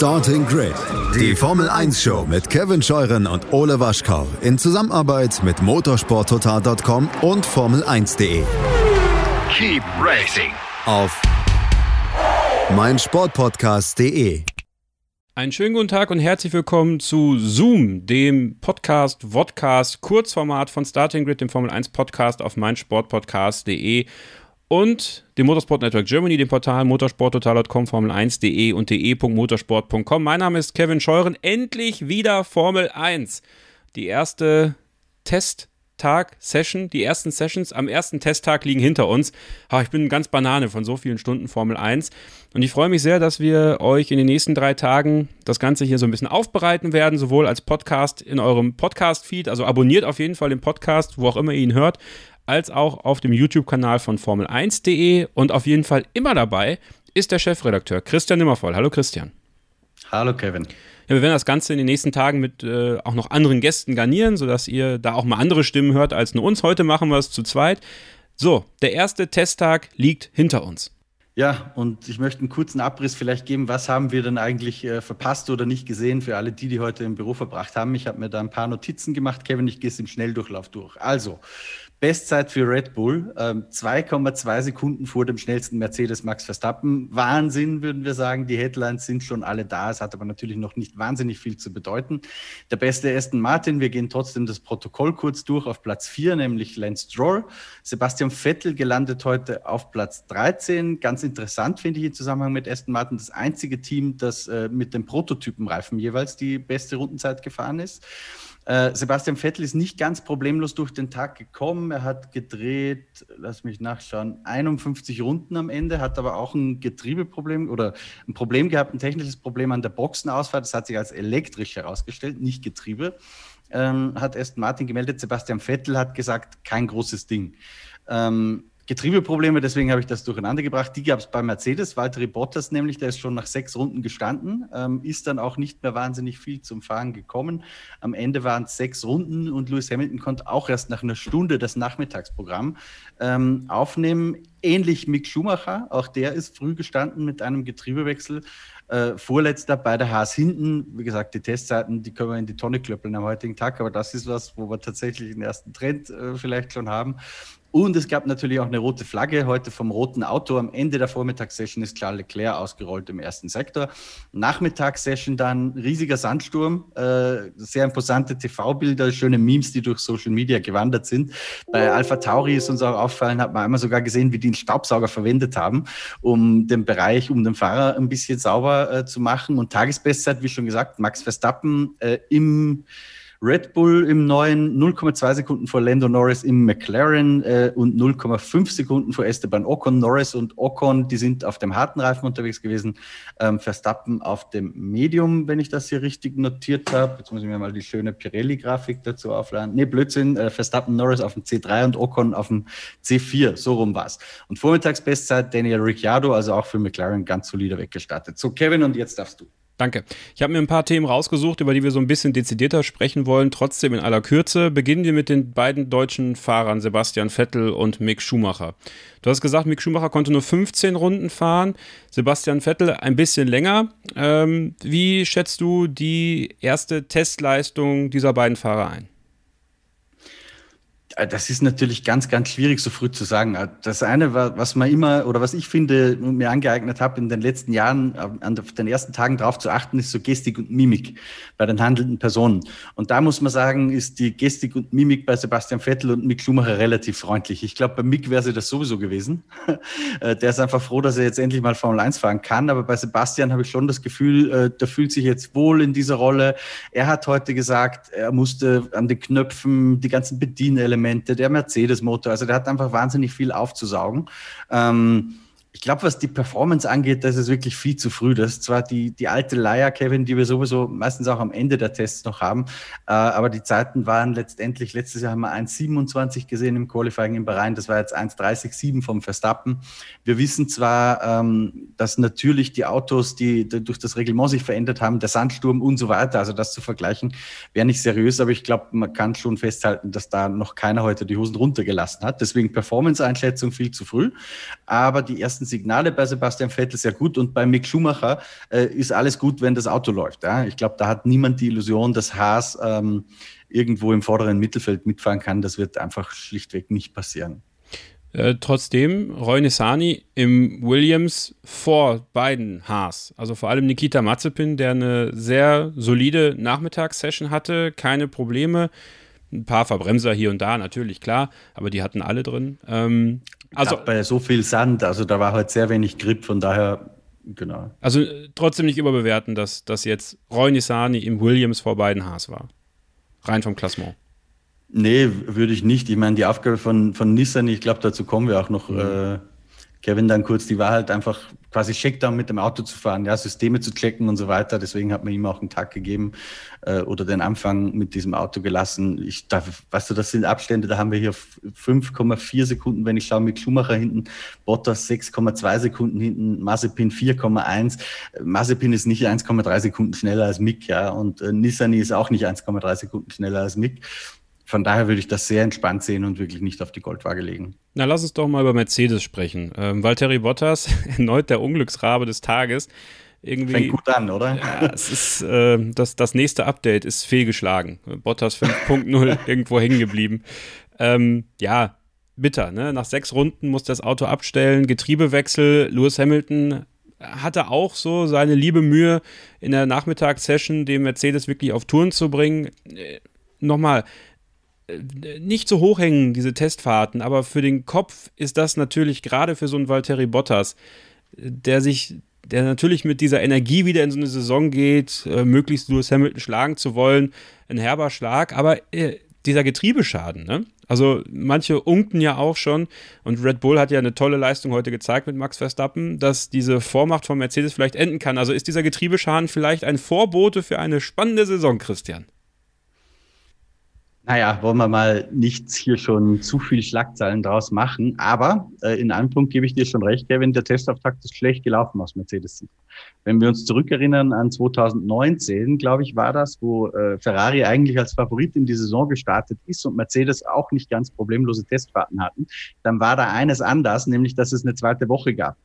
Starting Grid, die Formel 1 Show mit Kevin Scheuren und Ole Waschkau in Zusammenarbeit mit motorsporttotal.com und Formel1.de. Keep racing Auf meinsportpodcast.de. Einen schönen guten Tag und herzlich willkommen zu Zoom, dem Podcast, Vodcast, Kurzformat von Starting Grid, dem Formel 1 Podcast auf meinsportpodcast.de und dem Motorsport Network Germany, dem Portal motorsporttotal.com, formel1.de und de.motorsport.com. Mein Name ist Kevin Scheuren. Endlich wieder Formel 1. Die erste Testtag, Session, die ersten Sessions am ersten Testtag liegen hinter uns. ich bin ganz Banane von so vielen Stunden Formel 1 und ich freue mich sehr, dass wir euch in den nächsten drei Tagen das Ganze hier so ein bisschen aufbereiten werden, sowohl als Podcast in eurem Podcast-Feed, also abonniert auf jeden Fall den Podcast, wo auch immer ihr ihn hört, als auch auf dem YouTube-Kanal von Formel1.de und auf jeden Fall immer dabei ist der Chefredakteur Christian Nimmervoll. Hallo Christian. Hallo Kevin. Ja, wir werden das Ganze in den nächsten Tagen mit äh, auch noch anderen Gästen garnieren, sodass ihr da auch mal andere Stimmen hört als nur uns. Heute machen wir es zu zweit. So, der erste Testtag liegt hinter uns. Ja, und ich möchte einen kurzen Abriss vielleicht geben, was haben wir denn eigentlich äh, verpasst oder nicht gesehen für alle die, die heute im Büro verbracht haben. Ich habe mir da ein paar Notizen gemacht. Kevin, ich gehe es im Schnelldurchlauf durch. Also, Bestzeit für Red Bull, 2,2 ähm, Sekunden vor dem schnellsten Mercedes Max Verstappen. Wahnsinn, würden wir sagen. Die Headlines sind schon alle da. Es hat aber natürlich noch nicht wahnsinnig viel zu bedeuten. Der beste Aston Martin, wir gehen trotzdem das Protokoll kurz durch auf Platz 4, nämlich Lance Stroll. Sebastian Vettel gelandet heute auf Platz 13. Ganz interessant finde ich im Zusammenhang mit Aston Martin, das einzige Team, das äh, mit dem Prototypenreifen jeweils die beste Rundenzeit gefahren ist. Äh, Sebastian Vettel ist nicht ganz problemlos durch den Tag gekommen. Er hat gedreht, lass mich nachschauen, 51 Runden am Ende, hat aber auch ein Getriebeproblem oder ein Problem gehabt, ein technisches Problem an der Boxenausfahrt. Das hat sich als elektrisch herausgestellt, nicht Getriebe. Ähm, hat Aston Martin gemeldet. Sebastian Vettel hat gesagt, kein großes Ding. Ähm, Getriebeprobleme, deswegen habe ich das durcheinander gebracht. Die gab es bei Mercedes. Valtteri Bottas nämlich, der ist schon nach sechs Runden gestanden, ähm, ist dann auch nicht mehr wahnsinnig viel zum Fahren gekommen. Am Ende waren es sechs Runden und Lewis Hamilton konnte auch erst nach einer Stunde das Nachmittagsprogramm ähm, aufnehmen. Ähnlich Mick Schumacher, auch der ist früh gestanden mit einem Getriebewechsel. Äh, Vorletzter bei der Haas hinten. Wie gesagt, die Testzeiten, die können wir in die Tonne klöppeln am heutigen Tag, aber das ist was, wo wir tatsächlich den ersten Trend äh, vielleicht schon haben. Und es gab natürlich auch eine rote Flagge heute vom roten Auto. Am Ende der Vormittagssession ist Charles Leclerc ausgerollt im ersten Sektor. Nachmittagssession dann riesiger Sandsturm, äh, sehr imposante TV-Bilder, schöne Memes, die durch Social Media gewandert sind. Bei Alpha Tauri ist uns auch auffallen, hat man einmal sogar gesehen, wie die einen Staubsauger verwendet haben, um den Bereich, um den Fahrer ein bisschen sauber äh, zu machen. Und Tagesbestzeit, wie schon gesagt, Max Verstappen äh, im Red Bull im neuen 0,2 Sekunden vor Lando Norris im McLaren äh, und 0,5 Sekunden vor Esteban Ocon. Norris und Ocon, die sind auf dem harten Reifen unterwegs gewesen. Ähm, Verstappen auf dem Medium, wenn ich das hier richtig notiert habe. Jetzt muss ich mir mal die schöne Pirelli-Grafik dazu aufladen. Nee, Blödsinn. Äh, Verstappen, Norris auf dem C3 und Ocon auf dem C4. So rum war's. Und Vormittagsbestzeit Daniel Ricciardo, also auch für McLaren ganz solider weggestartet. So, Kevin, und jetzt darfst du. Danke. Ich habe mir ein paar Themen rausgesucht, über die wir so ein bisschen dezidierter sprechen wollen, trotzdem in aller Kürze. Beginnen wir mit den beiden deutschen Fahrern, Sebastian Vettel und Mick Schumacher. Du hast gesagt, Mick Schumacher konnte nur 15 Runden fahren, Sebastian Vettel ein bisschen länger. Ähm, wie schätzt du die erste Testleistung dieser beiden Fahrer ein? Äh, das ist natürlich ganz, ganz schwierig, so früh zu sagen. Äh, das eine, was man immer oder was ich finde, mir angeeignet habe, in den letzten Jahren äh, an den ersten Tagen darauf zu achten, ist so Gestik und Mimik bei den handelnden Personen. Und da muss man sagen, ist die Gestik und Mimik bei Sebastian Vettel und Mick Schumacher relativ freundlich. Ich glaube, bei Mick wäre sie das sowieso gewesen. Der ist einfach froh, dass er jetzt endlich mal Formel 1 fahren kann. Aber bei Sebastian habe ich schon das Gefühl, der fühlt sich jetzt wohl in dieser Rolle. Er hat heute gesagt, er musste an den Knöpfen die ganzen Bedienelemente Elemente, der Mercedes-Motor. Also der hat einfach wahnsinnig viel aufzusaugen. Ähm, ich glaube, was die Performance angeht, das ist wirklich viel zu früh. Das ist zwar die, die alte Leier, Kevin, die wir sowieso meistens auch am Ende der Tests noch haben, äh, aber die Zeiten waren letztendlich, letztes Jahr haben wir 1,27 gesehen im Qualifying im Bahrain, das war jetzt 1,30,7 vom Verstappen. Wir wissen zwar, ähm, dass natürlich die Autos, die, die durch das Reglement sich verändert haben, der Sandsturm und so weiter, also das zu vergleichen, wäre nicht seriös, aber ich glaube, man kann schon festhalten, dass da noch keiner heute die Hosen runtergelassen hat. Deswegen Performance-Einschätzung viel zu früh. Aber die ersten ersten Signale bei Sebastian Vettel sehr gut und bei Mick Schumacher äh, ist alles gut, wenn das Auto läuft. Ja? Ich glaube, da hat niemand die Illusion, dass Haas ähm, irgendwo im vorderen Mittelfeld mitfahren kann. Das wird einfach schlichtweg nicht passieren. Äh, trotzdem Roy Nissani im Williams vor beiden Haas. Also vor allem Nikita Mazepin, der eine sehr solide Nachmittagssession hatte, keine Probleme. Ein paar Verbremser hier und da, natürlich, klar, aber die hatten alle drin. Ähm, also ja, bei so viel Sand, also da war halt sehr wenig Grip, von daher, genau. Also äh, trotzdem nicht überbewerten, dass, dass jetzt Roy Nissani im Williams vor beiden Haas war. Rein vom Klassement. Nee, würde ich nicht. Ich meine, die Aufgabe von, von Nissan, ich glaube, dazu kommen wir auch noch, mhm. äh, Kevin dann kurz, die war halt einfach quasi Checkdown mit dem Auto zu fahren, ja, Systeme zu checken und so weiter. Deswegen hat man ihm auch einen Tag gegeben äh, oder den Anfang mit diesem Auto gelassen. Ich darf, weißt du, das sind Abstände, da haben wir hier 5,4 Sekunden, wenn ich schaue, mit Schumacher hinten, Bottas 6,2 Sekunden hinten, Mazepin 4,1. Mazepin ist nicht 1,3 Sekunden schneller als Mick, ja, und äh, Nissani ist auch nicht 1,3 Sekunden schneller als Mick von daher würde ich das sehr entspannt sehen und wirklich nicht auf die Goldwaage legen. Na, lass uns doch mal über Mercedes sprechen. Ähm, Valtteri Bottas, erneut der Unglücksrabe des Tages. Irgendwie, Fängt gut an, oder? Ja, es ist, äh, das, das nächste Update ist fehlgeschlagen. Bottas 5.0 irgendwo hängen geblieben. Ähm, ja, bitter. Ne? Nach sechs Runden muss das Auto abstellen, Getriebewechsel. Lewis Hamilton hatte auch so seine liebe Mühe in der Nachmittagssession, den Mercedes wirklich auf Touren zu bringen. Äh, nochmal, nicht so hoch hängen, diese Testfahrten, aber für den Kopf ist das natürlich gerade für so einen Valtteri Bottas, der sich, der natürlich mit dieser Energie wieder in so eine Saison geht, äh, möglichst Lewis Hamilton schlagen zu wollen, ein herber Schlag, aber äh, dieser Getriebeschaden, ne? Also manche unken ja auch schon und Red Bull hat ja eine tolle Leistung heute gezeigt mit Max Verstappen, dass diese Vormacht von Mercedes vielleicht enden kann. Also ist dieser Getriebeschaden vielleicht ein Vorbote für eine spannende Saison, Christian? Naja, wollen wir mal nicht hier schon zu viel Schlagzeilen draus machen. Aber äh, in einem Punkt gebe ich dir schon recht, Kevin, der Testauftakt ist schlecht gelaufen aus Mercedes Sicht. Wenn wir uns zurückerinnern an 2019, glaube ich, war das, wo äh, Ferrari eigentlich als Favorit in die Saison gestartet ist und Mercedes auch nicht ganz problemlose Testfahrten hatten, dann war da eines anders, nämlich dass es eine zweite Woche gab.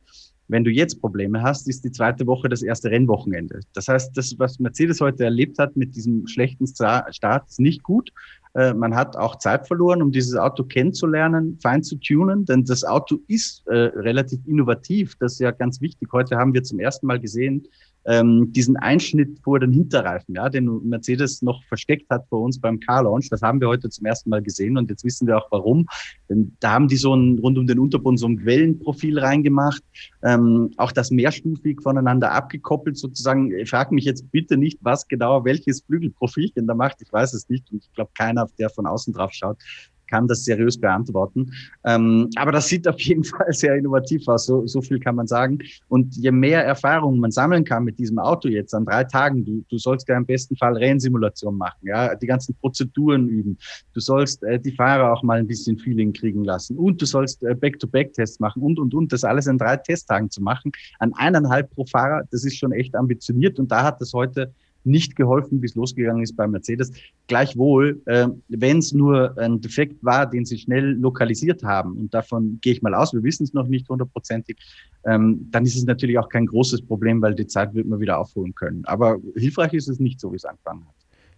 Wenn du jetzt Probleme hast, ist die zweite Woche das erste Rennwochenende. Das heißt, das, was Mercedes heute erlebt hat mit diesem schlechten Start, ist nicht gut. Äh, man hat auch Zeit verloren, um dieses Auto kennenzulernen, fein zu tunen, denn das Auto ist äh, relativ innovativ. Das ist ja ganz wichtig. Heute haben wir zum ersten Mal gesehen, ähm, diesen Einschnitt vor den Hinterreifen, ja, den Mercedes noch versteckt hat vor uns beim Car Launch. Das haben wir heute zum ersten Mal gesehen und jetzt wissen wir auch warum. Denn da haben die so ein rund um den Unterboden so ein Wellenprofil reingemacht, ähm, auch das mehrstufig voneinander abgekoppelt sozusagen. Ich frage mich jetzt bitte nicht, was genau welches Flügelprofilchen da macht. Ich weiß es nicht und ich glaube keiner, der von außen drauf schaut, kann das seriös beantworten. Ähm, aber das sieht auf jeden Fall sehr innovativ aus, so, so viel kann man sagen. Und je mehr Erfahrung man sammeln kann mit diesem Auto jetzt an drei Tagen, du, du sollst ja im besten Fall Rennsimulation machen, ja, die ganzen Prozeduren üben. Du sollst äh, die Fahrer auch mal ein bisschen Feeling kriegen lassen und du sollst äh, Back-to-Back-Tests machen und, und, und. Das alles in drei Testtagen zu machen, an eineinhalb pro Fahrer, das ist schon echt ambitioniert und da hat das heute nicht geholfen, wie es losgegangen ist bei Mercedes. Gleichwohl, äh, wenn es nur ein Defekt war, den sie schnell lokalisiert haben, und davon gehe ich mal aus, wir wissen es noch nicht hundertprozentig, ähm, dann ist es natürlich auch kein großes Problem, weil die Zeit wird man wieder aufholen können. Aber hilfreich ist es nicht so, wie es angefangen hat.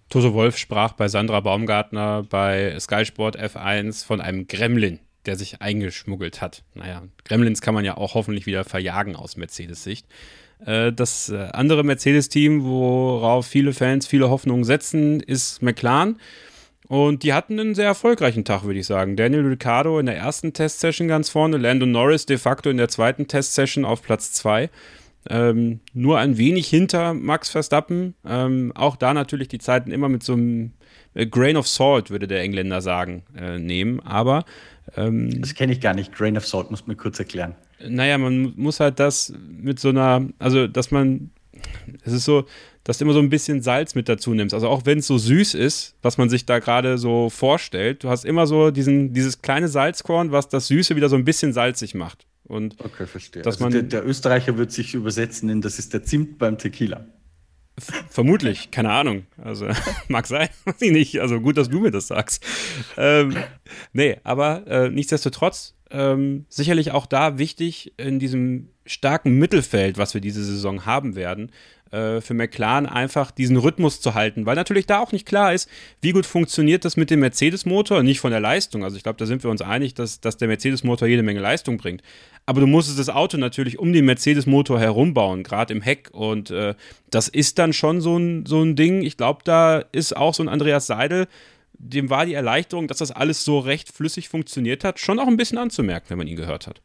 Toto Wolf sprach bei Sandra Baumgartner bei Sky Sport F1 von einem Gremlin, der sich eingeschmuggelt hat. Naja, Gremlins kann man ja auch hoffentlich wieder verjagen aus Mercedes-Sicht. Äh, das äh, andere Mercedes-Team, worauf viele Fans viele Hoffnungen setzen, ist McLaren. Und die hatten einen sehr erfolgreichen Tag, würde ich sagen. Daniel Ricciardo in der ersten Testsession ganz vorne, Lando Norris de facto in der zweiten Testsession auf Platz 2. Ähm, nur ein wenig hinter Max Verstappen. Ähm, auch da natürlich die Zeiten immer mit so einem äh, Grain of Salt, würde der Engländer sagen, äh, nehmen. Aber. Ähm, das kenne ich gar nicht. Grain of Salt, muss mir kurz erklären. Naja, man muss halt das mit so einer, also dass man, es ist so, dass du immer so ein bisschen Salz mit dazu nimmst. Also auch wenn es so süß ist, was man sich da gerade so vorstellt, du hast immer so diesen, dieses kleine Salzkorn, was das Süße wieder so ein bisschen salzig macht. Und okay, verstehe. Dass also man, der, der Österreicher wird sich übersetzen in, das ist der Zimt beim Tequila. Vermutlich, keine Ahnung. Also mag sein, weiß ich nicht. Also gut, dass du mir das sagst. Ähm, nee, aber äh, nichtsdestotrotz, ähm, sicherlich auch da wichtig in diesem starken Mittelfeld, was wir diese Saison haben werden, äh, für McLaren einfach diesen Rhythmus zu halten, weil natürlich da auch nicht klar ist, wie gut funktioniert das mit dem Mercedes-Motor, nicht von der Leistung. Also ich glaube, da sind wir uns einig, dass, dass der Mercedes-Motor jede Menge Leistung bringt. Aber du musstest das Auto natürlich um den Mercedes-Motor herumbauen, gerade im Heck. Und äh, das ist dann schon so ein, so ein Ding. Ich glaube, da ist auch so ein Andreas Seidel, dem war die Erleichterung, dass das alles so recht flüssig funktioniert hat, schon auch ein bisschen anzumerken, wenn man ihn gehört hat.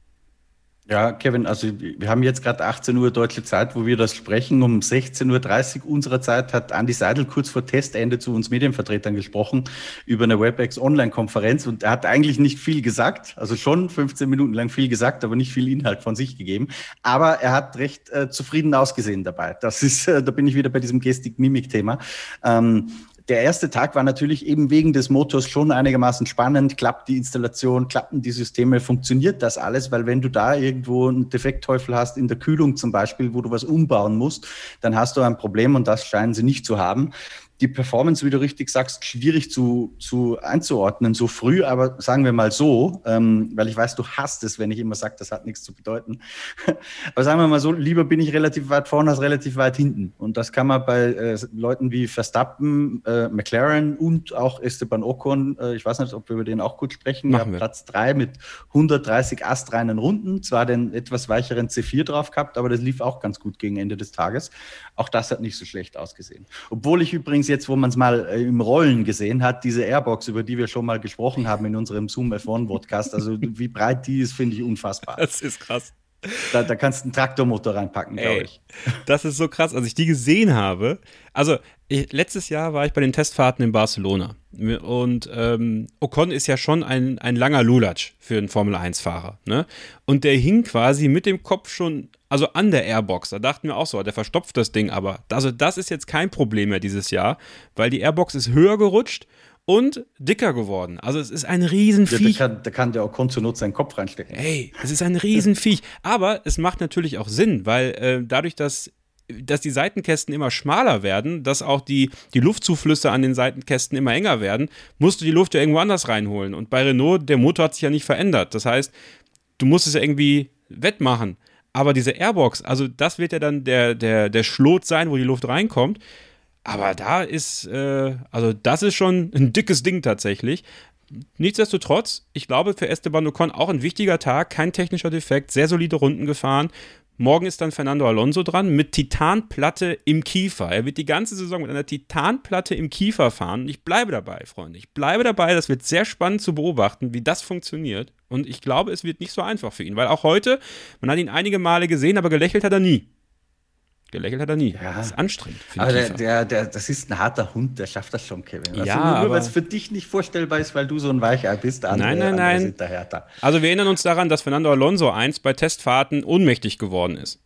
Ja, Kevin, also wir haben jetzt gerade 18 Uhr deutsche Zeit, wo wir das sprechen. Um 16.30 Uhr unserer Zeit hat Andi Seidel kurz vor Testende zu uns Medienvertretern gesprochen über eine WebEx Online-Konferenz und er hat eigentlich nicht viel gesagt, also schon 15 Minuten lang viel gesagt, aber nicht viel Inhalt von sich gegeben. Aber er hat recht äh, zufrieden ausgesehen dabei. Das ist, äh, da bin ich wieder bei diesem Gestik-Mimik-Thema. Ähm, der erste Tag war natürlich eben wegen des Motors schon einigermaßen spannend. Klappt die Installation, klappen die Systeme, funktioniert das alles? Weil wenn du da irgendwo einen Defektteufel hast, in der Kühlung zum Beispiel, wo du was umbauen musst, dann hast du ein Problem und das scheinen sie nicht zu haben die Performance, wie du richtig sagst, schwierig zu, zu einzuordnen, so früh, aber sagen wir mal so, ähm, weil ich weiß, du hast es, wenn ich immer sage, das hat nichts zu bedeuten. aber sagen wir mal so, lieber bin ich relativ weit vorne als relativ weit hinten. Und das kann man bei äh, Leuten wie Verstappen, äh, McLaren und auch Esteban Ocon, äh, ich weiß nicht, ob wir über den auch kurz sprechen, Machen wir. Platz drei mit 130 astreinen Runden, zwar den etwas weicheren C4 drauf gehabt, aber das lief auch ganz gut gegen Ende des Tages. Auch das hat nicht so schlecht ausgesehen. Obwohl ich übrigens jetzt, wo man es mal äh, im Rollen gesehen hat, diese Airbox, über die wir schon mal gesprochen haben in unserem Zoom F1 Podcast, also wie breit die ist, finde ich unfassbar. Das ist krass. Da, da kannst du einen Traktormotor reinpacken, glaube ich. Das ist so krass, als ich die gesehen habe. Also, ich, letztes Jahr war ich bei den Testfahrten in Barcelona. Und ähm, Ocon ist ja schon ein, ein langer Lulatsch für einen Formel-1-Fahrer. Ne? Und der hing quasi mit dem Kopf schon, also an der Airbox. Da dachten wir auch so, der verstopft das Ding aber. Also, das ist jetzt kein Problem mehr dieses Jahr, weil die Airbox ist höher gerutscht und dicker geworden. Also es ist ein Riesenviech. Ja, da, kann, da kann der Ocon zur Not seinen Kopf reinstecken. Ey, es ist ein Riesenviech. Aber es macht natürlich auch Sinn, weil äh, dadurch, dass dass die Seitenkästen immer schmaler werden, dass auch die, die Luftzuflüsse an den Seitenkästen immer enger werden, musst du die Luft ja irgendwo anders reinholen. Und bei Renault, der Motor hat sich ja nicht verändert. Das heißt, du musst es ja irgendwie wettmachen. Aber diese Airbox, also das wird ja dann der, der, der Schlot sein, wo die Luft reinkommt. Aber da ist, äh, also das ist schon ein dickes Ding tatsächlich. Nichtsdestotrotz, ich glaube für Esteban Ocon auch ein wichtiger Tag, kein technischer Defekt, sehr solide Runden gefahren. Morgen ist dann Fernando Alonso dran mit Titanplatte im Kiefer. Er wird die ganze Saison mit einer Titanplatte im Kiefer fahren. Und ich bleibe dabei, Freunde. Ich bleibe dabei. Das wird sehr spannend zu beobachten, wie das funktioniert. Und ich glaube, es wird nicht so einfach für ihn, weil auch heute, man hat ihn einige Male gesehen, aber gelächelt hat er nie. Gelächelt hat er nie. Ja. Das ist anstrengend. Aber der, der, der, das ist ein harter Hund, der schafft das schon, Kevin. Also Ja, nur, aber- weil es für dich nicht vorstellbar ist, weil du so ein Weichei bist. Andere, Nein, nein, nein. Sind da härter. Also wir erinnern uns daran, dass Fernando Alonso einst bei Testfahrten ohnmächtig geworden ist.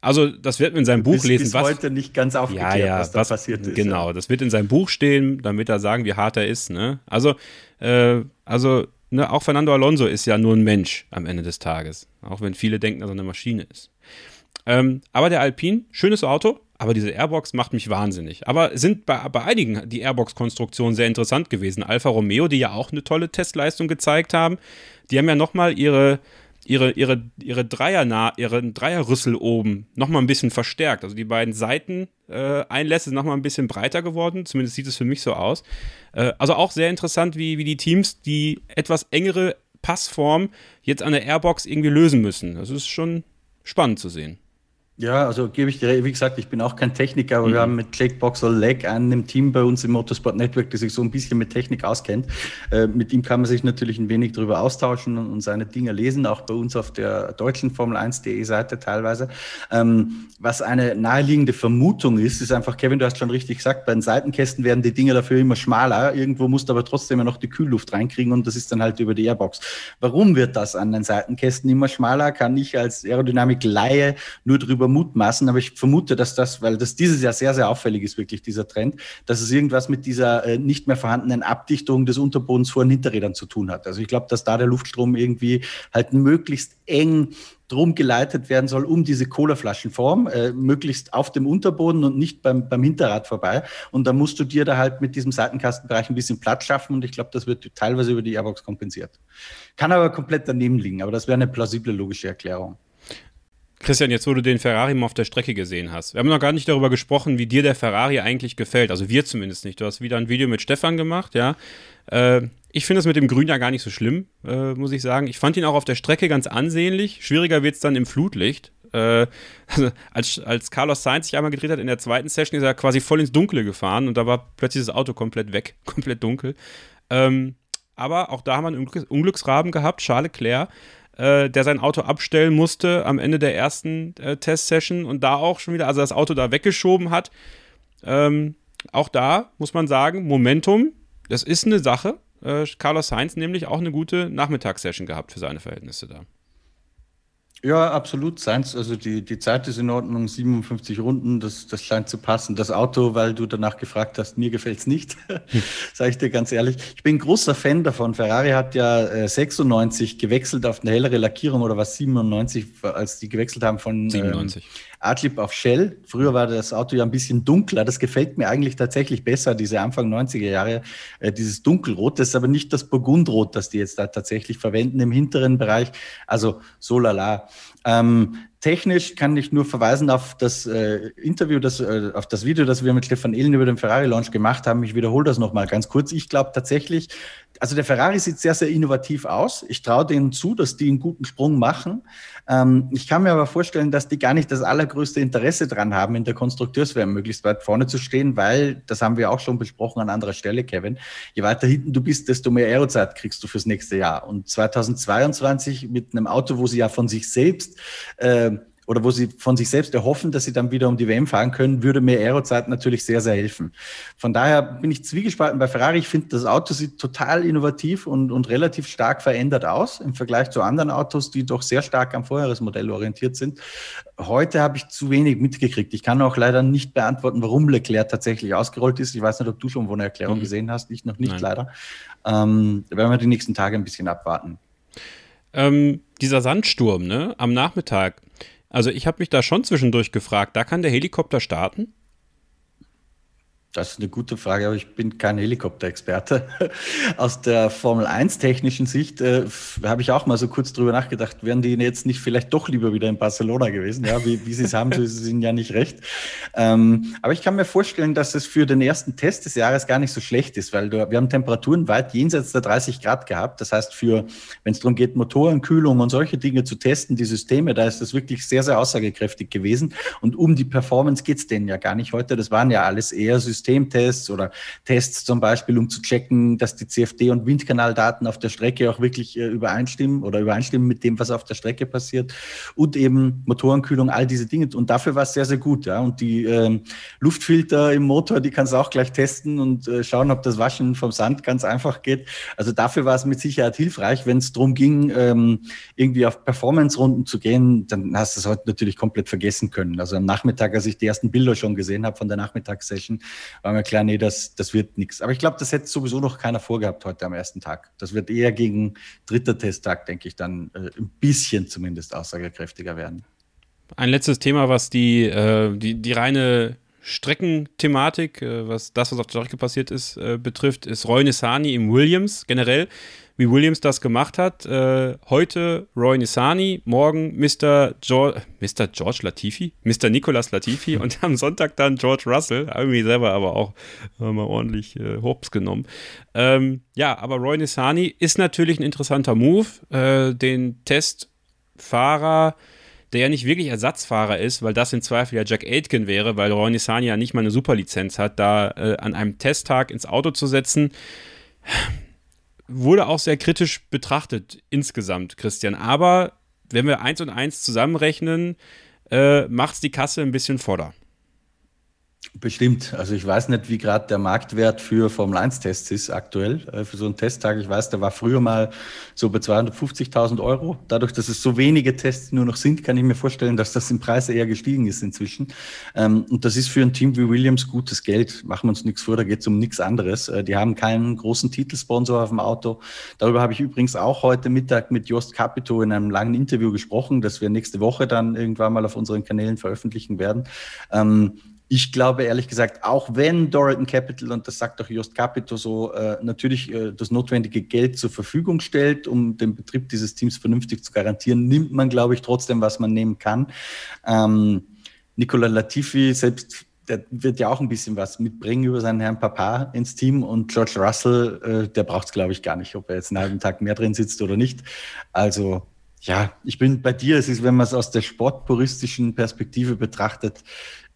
Also das wird man in seinem Buch bis, lesen, bis was heute nicht ganz ja, aufgeklärt, ja, was da passiert ist. Genau, das wird in seinem Buch stehen, damit er sagen, wie hart er ist. Ne? Also, äh, also ne, auch Fernando Alonso ist ja nur ein Mensch am Ende des Tages, auch wenn viele denken, dass er eine Maschine ist. Ähm, aber der Alpine, schönes Auto, aber diese Airbox macht mich wahnsinnig. Aber sind bei, bei einigen die Airbox-Konstruktionen sehr interessant gewesen. Alfa Romeo, die ja auch eine tolle Testleistung gezeigt haben, die haben ja nochmal ihre, ihre, ihre, ihre Dreier, ihren Dreierrüssel oben nochmal ein bisschen verstärkt. Also die beiden Seiteneinlässe äh, Einlässe sind nochmal ein bisschen breiter geworden. Zumindest sieht es für mich so aus. Äh, also auch sehr interessant, wie, wie die Teams die etwas engere Passform jetzt an der Airbox irgendwie lösen müssen. Das ist schon spannend zu sehen. Ja, also gebe ich dir, wie gesagt, ich bin auch kein Techniker, aber Mhm. wir haben mit Jake Boxall-Leg einen im Team bei uns im Motorsport Network, der sich so ein bisschen mit Technik auskennt. Äh, mit ihm kann man sich natürlich ein wenig darüber austauschen und, und seine Dinge lesen, auch bei uns auf der deutschen Formel1.de Seite teilweise. Ähm, was eine naheliegende Vermutung ist, ist einfach, Kevin, du hast schon richtig gesagt, bei den Seitenkästen werden die Dinge dafür immer schmaler. Irgendwo musst du aber trotzdem ja noch die Kühlluft reinkriegen und das ist dann halt über die Airbox. Warum wird das an den Seitenkästen immer schmaler? Kann ich als Aerodynamik-Laie nur drüber nur mutmaßen, aber ich vermute, dass das, weil das dieses Jahr sehr, sehr auffällig ist, wirklich dieser Trend, dass es irgendwas mit dieser äh, nicht mehr vorhandenen Abdichtung des Unterbodens vor den Hinterrädern zu tun hat. Also ich glaube, dass da der Luftstrom irgendwie halt möglichst eng drum geleitet werden soll, um diese Colaflaschenform, äh, möglichst auf dem Unterboden und nicht beim, beim Hinterrad vorbei. Und da musst du dir da halt mit diesem Seitenkastenbereich ein bisschen Platz schaffen und ich glaube, das wird teilweise über die Airbox kompensiert. Kann aber komplett daneben liegen, aber das wäre eine plausible logische Erklärung. Christian, jetzt wo du den Ferrari mal auf der Strecke gesehen hast. Wir haben noch gar nicht darüber gesprochen, wie dir der Ferrari eigentlich gefällt. Also wir zumindest nicht. Du hast wieder ein Video mit Stefan gemacht, ja. Äh, ich finde es mit dem Grün ja gar nicht so schlimm, äh, muss ich sagen. Ich fand ihn auch auf der Strecke ganz ansehnlich. Schwieriger wird es dann im Flutlicht. Äh, also als, als Carlos Sainz sich einmal gedreht hat in der zweiten Session, ist er quasi voll ins Dunkle gefahren und da war plötzlich das Auto komplett weg, komplett dunkel. Ähm, aber auch da haben wir einen Unglücksraben gehabt, Charles Leclerc, äh, der sein Auto abstellen musste am Ende der ersten äh, Testsession und da auch schon wieder, also das Auto da weggeschoben hat. Ähm, auch da muss man sagen, Momentum, das ist eine Sache. Äh, Carlos Sainz nämlich auch eine gute Nachmittagssession gehabt für seine Verhältnisse da. Ja, absolut. Seins, also die, die Zeit ist in Ordnung, 57 Runden, das, das scheint zu passen. Das Auto, weil du danach gefragt hast, mir gefällt's nicht, hm. sage ich dir ganz ehrlich. Ich bin großer Fan davon. Ferrari hat ja äh, 96 gewechselt auf eine hellere Lackierung oder was 97, als die gewechselt haben von 97. Ähm, Adlib auf Shell. Früher war das Auto ja ein bisschen dunkler. Das gefällt mir eigentlich tatsächlich besser, diese Anfang 90er Jahre, äh, dieses Dunkelrot. Das ist aber nicht das Burgundrot, das die jetzt da tatsächlich verwenden im hinteren Bereich. Also so lala. Ähm, technisch kann ich nur verweisen auf das äh, Interview, das, äh, auf das Video, das wir mit Stefan Ehlen über den Ferrari-Launch gemacht haben. Ich wiederhole das nochmal ganz kurz. Ich glaube tatsächlich, also der Ferrari sieht sehr, sehr innovativ aus. Ich traue denen zu, dass die einen guten Sprung machen. Ähm, ich kann mir aber vorstellen, dass die gar nicht das allergrößte Interesse dran haben, in der Konstrukteurswärme möglichst weit vorne zu stehen, weil, das haben wir auch schon besprochen an anderer Stelle, Kevin, je weiter hinten du bist, desto mehr Aerozeit kriegst du fürs nächste Jahr. Und 2022 mit einem Auto, wo sie ja von sich selbst äh, oder wo sie von sich selbst erhoffen, dass sie dann wieder um die WM fahren können, würde mehr Aerozeit natürlich sehr, sehr helfen. Von daher bin ich zwiegespalten bei Ferrari. Ich finde, das Auto sieht total innovativ und, und relativ stark verändert aus im Vergleich zu anderen Autos, die doch sehr stark am Vorjahresmodell orientiert sind. Heute habe ich zu wenig mitgekriegt. Ich kann auch leider nicht beantworten, warum Leclerc tatsächlich ausgerollt ist. Ich weiß nicht, ob du schon wo eine Erklärung mhm. gesehen hast. Ich noch nicht, Nein. leider. Ähm, da werden wir die nächsten Tage ein bisschen abwarten. Ähm, dieser Sandsturm, ne, am Nachmittag, also ich habe mich da schon zwischendurch gefragt, da kann der Helikopter starten? Das ist eine gute Frage, aber ich bin kein Helikopterexperte. Aus der Formel 1 technischen Sicht äh, habe ich auch mal so kurz drüber nachgedacht, wären die jetzt nicht vielleicht doch lieber wieder in Barcelona gewesen? Ja, wie, wie sie es haben, sie sind ja nicht recht. Ähm, aber ich kann mir vorstellen, dass es für den ersten Test des Jahres gar nicht so schlecht ist, weil du, wir haben Temperaturen weit jenseits der 30 Grad gehabt. Das heißt, für, wenn es darum geht, Motorenkühlung und solche Dinge zu testen, die Systeme, da ist das wirklich sehr, sehr aussagekräftig gewesen. Und um die Performance geht es denen ja gar nicht heute. Das waren ja alles eher Systeme, Systemtests oder Tests zum Beispiel, um zu checken, dass die CFD- und Windkanaldaten auf der Strecke auch wirklich äh, übereinstimmen oder übereinstimmen mit dem, was auf der Strecke passiert und eben Motorenkühlung, all diese Dinge. Und dafür war es sehr, sehr gut. Ja. Und die ähm, Luftfilter im Motor, die kannst du auch gleich testen und äh, schauen, ob das Waschen vom Sand ganz einfach geht. Also dafür war es mit Sicherheit hilfreich. Wenn es darum ging, ähm, irgendwie auf Performance-Runden zu gehen, dann hast du es heute natürlich komplett vergessen können. Also am Nachmittag, als ich die ersten Bilder schon gesehen habe von der Nachmittagssession, war mir klar, nee, das, das wird nichts. Aber ich glaube, das hätte sowieso noch keiner vorgehabt heute am ersten Tag. Das wird eher gegen dritter Testtag, denke ich, dann äh, ein bisschen zumindest aussagekräftiger werden. Ein letztes Thema, was die, äh, die, die reine Streckenthematik, äh, was das, was auf der Strecke passiert ist, äh, betrifft, ist Roy Nissani im Williams generell wie Williams das gemacht hat. Äh, heute Roy Nissani, morgen Mr. George, Mr. George Latifi, Mr. Nicolas Latifi und am Sonntag dann George Russell, irgendwie selber aber auch äh, mal ordentlich äh, Hops genommen. Ähm, ja, aber Roy Nissani ist natürlich ein interessanter Move, äh, den Testfahrer der ja nicht wirklich Ersatzfahrer ist, weil das in Zweifel ja Jack Aitken wäre, weil Roy Nissani ja nicht mal eine Superlizenz hat, da äh, an einem Testtag ins Auto zu setzen wurde auch sehr kritisch betrachtet insgesamt, Christian. Aber wenn wir eins und eins zusammenrechnen, äh, macht es die Kasse ein bisschen vorder. Bestimmt. Also ich weiß nicht, wie gerade der Marktwert für Formel-1-Tests ist aktuell, äh, für so einen Testtag. Ich weiß, der war früher mal so bei 250.000 Euro. Dadurch, dass es so wenige Tests nur noch sind, kann ich mir vorstellen, dass das im Preis eher gestiegen ist inzwischen. Ähm, und das ist für ein Team wie Williams gutes Geld. Machen wir uns nichts vor, da geht es um nichts anderes. Äh, die haben keinen großen Titelsponsor auf dem Auto. Darüber habe ich übrigens auch heute Mittag mit Jost Capito in einem langen Interview gesprochen, das wir nächste Woche dann irgendwann mal auf unseren Kanälen veröffentlichen werden. Ich glaube ehrlich gesagt, auch wenn Doriton Capital, und das sagt auch Just Capito so, äh, natürlich äh, das notwendige Geld zur Verfügung stellt, um den Betrieb dieses Teams vernünftig zu garantieren, nimmt man, glaube ich, trotzdem, was man nehmen kann. Ähm, Nicola Latifi, selbst der wird ja auch ein bisschen was mitbringen über seinen Herrn Papa ins Team und George Russell, äh, der braucht es, glaube ich, gar nicht, ob er jetzt einen halben Tag mehr drin sitzt oder nicht. Also ja, ich bin bei dir. Es ist, wenn man es aus der sportpuristischen Perspektive betrachtet,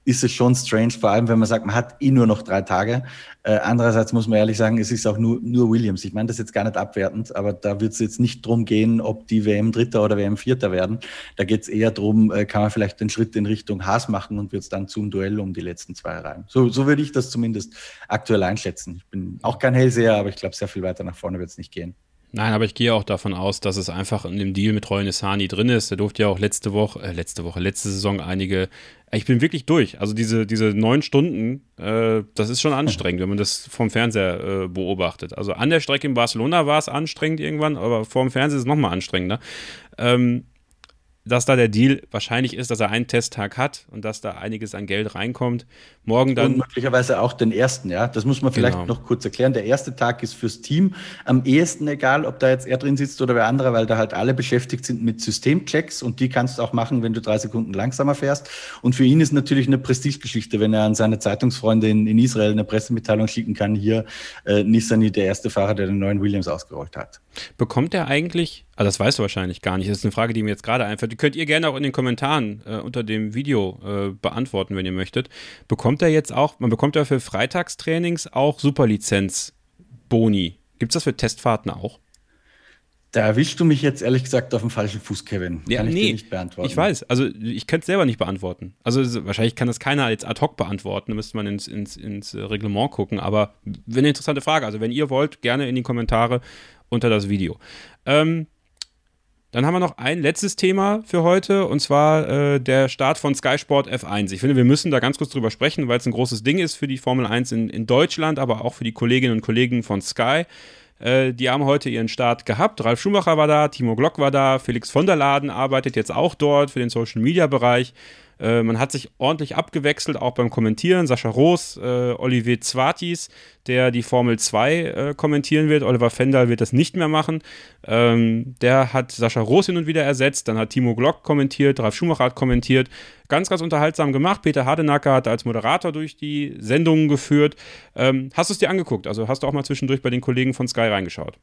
ist es schon strange, vor allem wenn man sagt, man hat eh nur noch drei Tage. Äh, andererseits muss man ehrlich sagen, es ist auch nur, nur Williams. Ich meine das jetzt gar nicht abwertend, aber da wird es jetzt nicht drum gehen, ob die WM Dritter oder WM Vierter werden. Da geht es eher drum, äh, kann man vielleicht den Schritt in Richtung Haas machen und wird es dann zum Duell um die letzten zwei rein. So, so würde ich das zumindest aktuell einschätzen. Ich bin auch kein Hellseher, aber ich glaube, sehr viel weiter nach vorne wird es nicht gehen. Nein, aber ich gehe auch davon aus, dass es einfach in dem Deal mit Roy Nissani drin ist. Der durfte ja auch letzte Woche, äh, letzte Woche, letzte Saison einige. Ich bin wirklich durch. Also diese, diese neun Stunden, äh, das ist schon anstrengend, wenn man das vom Fernseher äh, beobachtet. Also an der Strecke in Barcelona war es anstrengend irgendwann, aber vorm Fernseher ist es nochmal anstrengender. Ähm, dass da der Deal wahrscheinlich ist, dass er einen Testtag hat und dass da einiges an Geld reinkommt. Morgen dann. Und möglicherweise auch den ersten, ja. Das muss man vielleicht genau. noch kurz erklären. Der erste Tag ist fürs Team am ehesten egal, ob da jetzt er drin sitzt oder wer andere, weil da halt alle beschäftigt sind mit Systemchecks und die kannst du auch machen, wenn du drei Sekunden langsamer fährst. Und für ihn ist natürlich eine Prestigegeschichte, wenn er an seine Zeitungsfreunde in, in Israel eine Pressemitteilung schicken kann. Hier, äh, Nissani, der erste Fahrer, der den neuen Williams ausgerollt hat. Bekommt er eigentlich Ah, das weißt du wahrscheinlich gar nicht. Das ist eine Frage, die mir jetzt gerade einfällt. Die könnt ihr gerne auch in den Kommentaren äh, unter dem Video äh, beantworten, wenn ihr möchtet. Bekommt er jetzt auch, man bekommt ja für Freitagstrainings auch Superlizenz-Boni. Gibt es das für Testfahrten auch? Da erwischst du mich jetzt ehrlich gesagt auf dem falschen Fuß, Kevin. Ja, kann ich nee, dir nicht beantworten. Ich weiß, also ich könnte es selber nicht beantworten. Also wahrscheinlich kann das keiner jetzt ad hoc beantworten, da müsste man ins, ins, ins Reglement gucken. Aber eine interessante Frage. Also wenn ihr wollt, gerne in die Kommentare unter das Video. Ähm, dann haben wir noch ein letztes Thema für heute und zwar äh, der Start von Sky Sport F1. Ich finde, wir müssen da ganz kurz drüber sprechen, weil es ein großes Ding ist für die Formel 1 in, in Deutschland, aber auch für die Kolleginnen und Kollegen von Sky. Äh, die haben heute ihren Start gehabt. Ralf Schumacher war da, Timo Glock war da, Felix von der Laden arbeitet jetzt auch dort für den Social Media Bereich. Äh, man hat sich ordentlich abgewechselt, auch beim Kommentieren. Sascha Roos, äh, Olivier Zwartis, der die Formel 2 äh, kommentieren wird. Oliver Fendal wird das nicht mehr machen. Ähm, der hat Sascha Roos hin und wieder ersetzt. Dann hat Timo Glock kommentiert, Ralf Schumacher hat kommentiert. Ganz, ganz unterhaltsam gemacht. Peter Hardenacker hat als Moderator durch die Sendungen geführt. Ähm, hast du es dir angeguckt? Also hast du auch mal zwischendurch bei den Kollegen von Sky reingeschaut?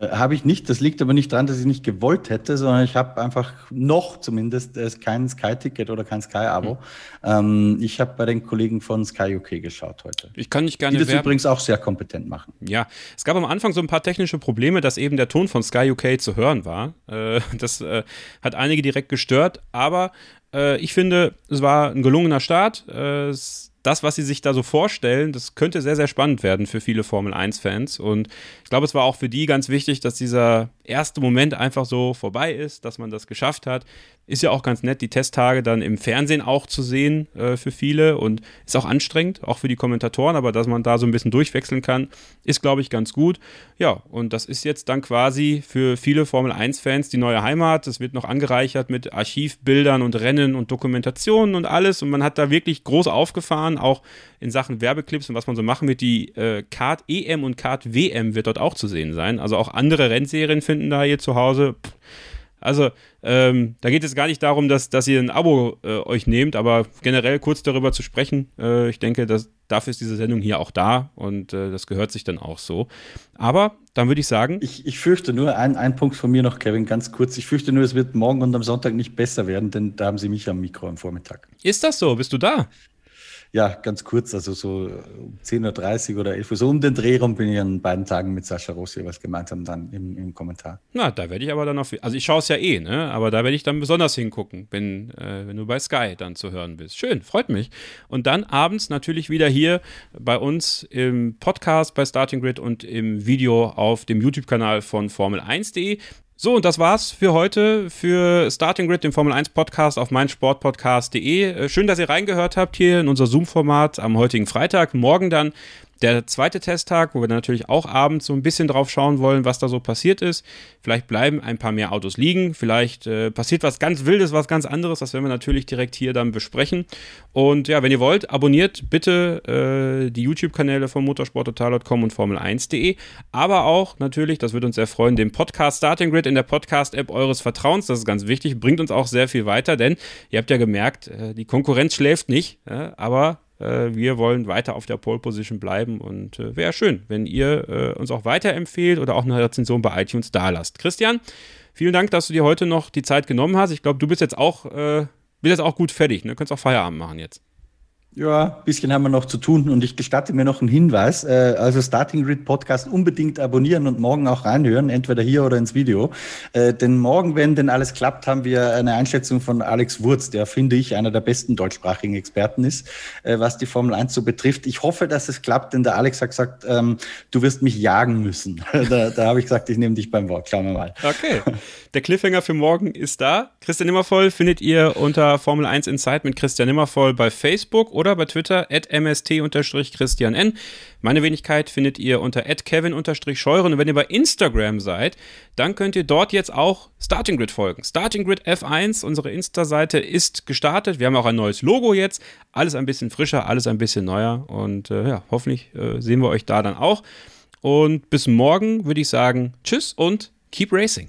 Äh, habe ich nicht. Das liegt aber nicht daran, dass ich nicht gewollt hätte, sondern ich habe einfach noch zumindest äh, kein Sky-Ticket oder kein Sky-Abo. Mhm. Ähm, ich habe bei den Kollegen von Sky UK geschaut heute. Ich kann nicht gerne Die das werben. übrigens auch sehr kompetent machen. Ja, es gab am Anfang so ein paar technische Probleme, dass eben der Ton von Sky UK zu hören war. Äh, das hat einige direkt gestört, aber ich finde, es war ein gelungener Start. Es das, was sie sich da so vorstellen, das könnte sehr, sehr spannend werden für viele Formel 1-Fans. Und ich glaube, es war auch für die ganz wichtig, dass dieser erste Moment einfach so vorbei ist, dass man das geschafft hat. Ist ja auch ganz nett, die Testtage dann im Fernsehen auch zu sehen äh, für viele und ist auch anstrengend, auch für die Kommentatoren, aber dass man da so ein bisschen durchwechseln kann, ist, glaube ich, ganz gut. Ja, und das ist jetzt dann quasi für viele Formel 1-Fans die neue Heimat. Das wird noch angereichert mit Archivbildern und Rennen und Dokumentationen und alles. Und man hat da wirklich groß aufgefahren, auch in Sachen Werbeclips und was man so machen wird. Die äh, Kart EM und Kart WM wird dort auch zu sehen sein. Also auch andere Rennserien finden da hier zu Hause. Also, ähm, da geht es gar nicht darum, dass, dass ihr ein Abo äh, euch nehmt, aber generell kurz darüber zu sprechen. Äh, ich denke, dass, dafür ist diese Sendung hier auch da und äh, das gehört sich dann auch so. Aber dann würde ich sagen. Ich, ich fürchte nur, ein, ein Punkt von mir noch, Kevin, ganz kurz. Ich fürchte nur, es wird morgen und am Sonntag nicht besser werden, denn da haben sie mich am Mikro am Vormittag. Ist das so? Bist du da? Ja, ganz kurz, also so um 10.30 Uhr oder 11 Uhr, so um den Dreh rum bin ich an beiden Tagen mit Sascha Rossi was gemeinsam dann im, im Kommentar. Na, da werde ich aber dann auf, also ich schaue es ja eh, ne? aber da werde ich dann besonders hingucken, wenn, äh, wenn du bei Sky dann zu hören bist. Schön, freut mich. Und dann abends natürlich wieder hier bei uns im Podcast bei Starting Grid und im Video auf dem YouTube-Kanal von Formel1.de. So, und das war's für heute für Starting Grid, dem Formel 1 Podcast auf meinsportpodcast.de. Äh, schön, dass ihr reingehört habt hier in unser Zoom-Format am heutigen Freitag. Morgen dann der zweite Testtag, wo wir natürlich auch abends so ein bisschen drauf schauen wollen, was da so passiert ist. Vielleicht bleiben ein paar mehr Autos liegen, vielleicht äh, passiert was ganz Wildes, was ganz anderes. Das werden wir natürlich direkt hier dann besprechen. Und ja, wenn ihr wollt, abonniert bitte äh, die YouTube-Kanäle von motorsporttotal.com und Formel1.de. Aber auch natürlich, das würde uns sehr freuen, den Podcast Starting Grid in der Podcast-App eures Vertrauens. Das ist ganz wichtig, bringt uns auch sehr viel weiter, denn ihr habt ja gemerkt, äh, die Konkurrenz schläft nicht, aber äh, wir wollen weiter auf der Pole Position bleiben und äh, wäre schön, wenn ihr äh, uns auch weiterempfehlt oder auch eine Rezension bei iTunes da lasst. Christian, vielen Dank, dass du dir heute noch die Zeit genommen hast. Ich glaube, du bist jetzt auch, äh, bist jetzt auch gut fertig. Ne? Du kannst auch Feierabend machen jetzt. Ja, ein bisschen haben wir noch zu tun und ich gestatte mir noch einen Hinweis. Äh, also Starting Grid Podcast unbedingt abonnieren und morgen auch reinhören, entweder hier oder ins Video. Äh, denn morgen, wenn denn alles klappt, haben wir eine Einschätzung von Alex Wurz, der finde ich einer der besten deutschsprachigen Experten ist, äh, was die Formel 1 so betrifft. Ich hoffe, dass es klappt, denn der Alex hat gesagt, ähm, du wirst mich jagen müssen. da da habe ich gesagt, ich nehme dich beim Wort. Schauen wir mal. Okay. Der Cliffhanger für morgen ist da. Christian Nimmervoll findet ihr unter Formel 1 Insight mit Christian Nimmervoll bei Facebook oder bei Twitter at mst-christian n. Meine Wenigkeit findet ihr unter at kevin-scheuren. Und wenn ihr bei Instagram seid, dann könnt ihr dort jetzt auch Starting Grid folgen. Starting Grid F1, unsere Insta-Seite ist gestartet. Wir haben auch ein neues Logo jetzt. Alles ein bisschen frischer, alles ein bisschen neuer. Und äh, ja, hoffentlich äh, sehen wir euch da dann auch. Und bis morgen würde ich sagen, tschüss und keep racing.